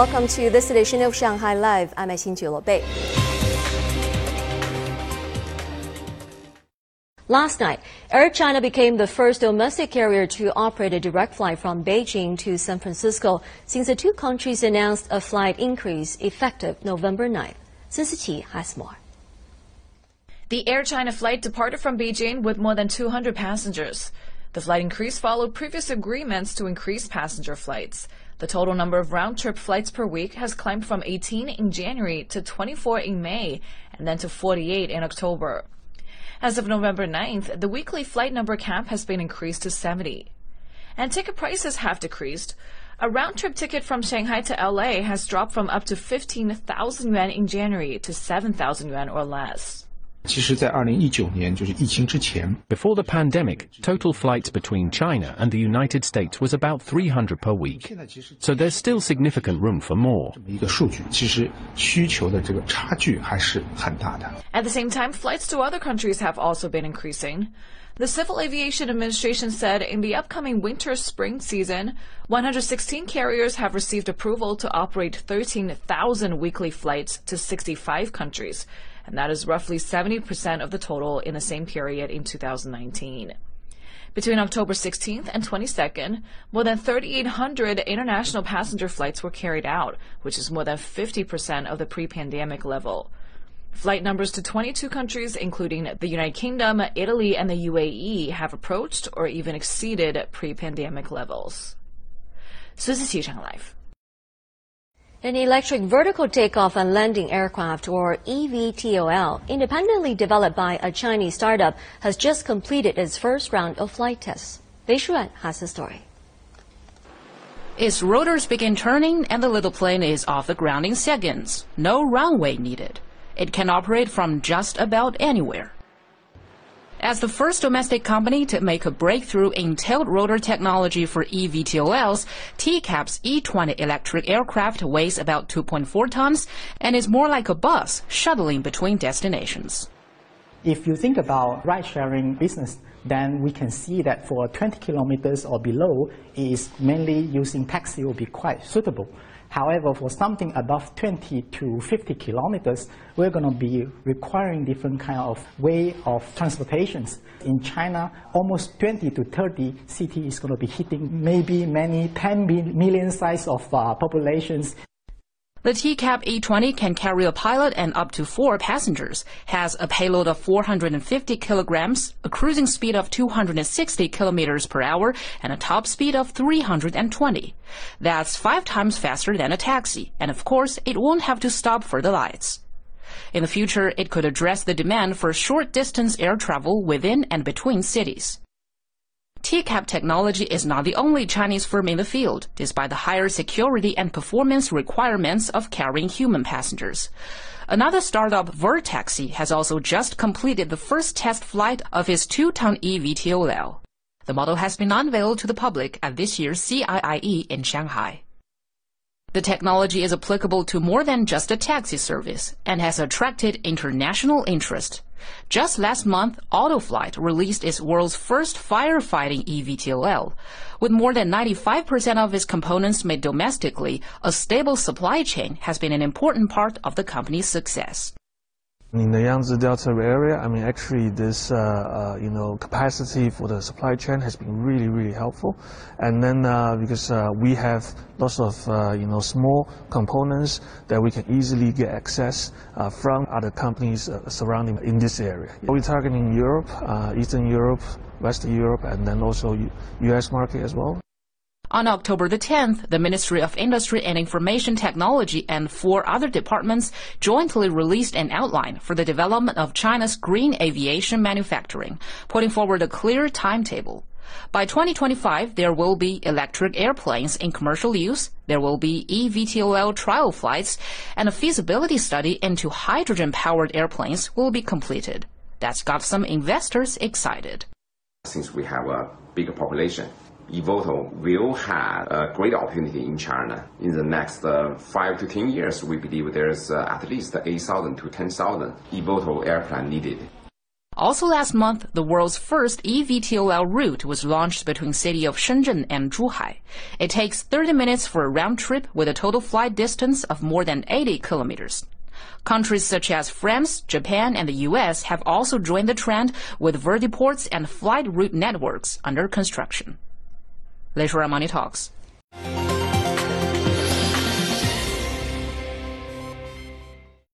welcome to this edition of Shanghai Live. I'm Xin Bei. Last night, Air China became the first domestic carrier to operate a direct flight from Beijing to San Francisco since the two countries announced a flight increase effective November 9th. Sun Siqi has more. The Air China flight departed from Beijing with more than 200 passengers. The flight increase followed previous agreements to increase passenger flights. The total number of round trip flights per week has climbed from 18 in January to 24 in May and then to 48 in October. As of November 9th, the weekly flight number cap has been increased to 70. And ticket prices have decreased. A round trip ticket from Shanghai to LA has dropped from up to 15,000 yuan in January to 7,000 yuan or less. Before the pandemic, total flights between China and the United States was about 300 per week. So there's still significant room for more. At the same time, flights to other countries have also been increasing. The Civil Aviation Administration said in the upcoming winter spring season, 116 carriers have received approval to operate 13,000 weekly flights to 65 countries, and that is roughly 70% of the total in the same period in 2019. Between October 16th and 22nd, more than 3,800 international passenger flights were carried out, which is more than 50% of the pre-pandemic level. Flight numbers to 22 countries, including the United Kingdom, Italy, and the UAE, have approached or even exceeded pre-pandemic levels. Susie Live. An electric vertical takeoff and landing aircraft, or EVTOL, independently developed by a Chinese startup, has just completed its first round of flight tests. Bei Shuan has the story. Its rotors begin turning and the little plane is off the ground in seconds. No runway needed. It can operate from just about anywhere. As the first domestic company to make a breakthrough in tilt rotor technology for eVTOLs, TCab's E-20 electric aircraft weighs about 2.4 tons and is more like a bus shuttling between destinations. If you think about ride-sharing business, then we can see that for 20 kilometers or below, it is mainly using taxi will be quite suitable. However, for something above 20 to 50 kilometers, we're going to be requiring different kind of way of transportations. In China, almost 20 to 30 cities is going to be hitting maybe many 10 million size of uh, populations. The TCab E-20 can carry a pilot and up to four passengers, has a payload of 450 kilograms, a cruising speed of 260 kilometers per hour, and a top speed of 320. That's five times faster than a taxi, and of course, it won't have to stop for the lights. In the future, it could address the demand for short distance air travel within and between cities. TCab technology is not the only Chinese firm in the field, despite the higher security and performance requirements of carrying human passengers. Another startup, Vertaxi, has also just completed the first test flight of its two-ton eVTOL. The model has been unveiled to the public at this year's CIIE in Shanghai. The technology is applicable to more than just a taxi service and has attracted international interest. Just last month, Autoflight released its world's first firefighting eVTOL. With more than 95% of its components made domestically, a stable supply chain has been an important part of the company's success. In the Yangtze Delta area, I mean, actually, this, uh, uh, you know, capacity for the supply chain has been really, really helpful. And then, uh, because uh, we have lots of, uh, you know, small components that we can easily get access uh, from other companies surrounding in this area. We're targeting Europe, Eastern Europe, Western Europe, and then also U U.S. market as well. On October the 10th, the Ministry of Industry and Information Technology and four other departments jointly released an outline for the development of China's green aviation manufacturing, putting forward a clear timetable. By 2025, there will be electric airplanes in commercial use, there will be eVTOL trial flights, and a feasibility study into hydrogen-powered airplanes will be completed. That's got some investors excited. Since we have a bigger population, eVTOL will have a great opportunity in China. In the next uh, five to 10 years, we believe there's uh, at least 8,000 to 10,000 eVTOL airplane needed. Also last month, the world's first eVTOL route was launched between city of Shenzhen and Zhuhai. It takes 30 minutes for a round trip with a total flight distance of more than 80 kilometers. Countries such as France, Japan, and the US have also joined the trend with vertiports and flight route networks under construction. Later on Money Talks.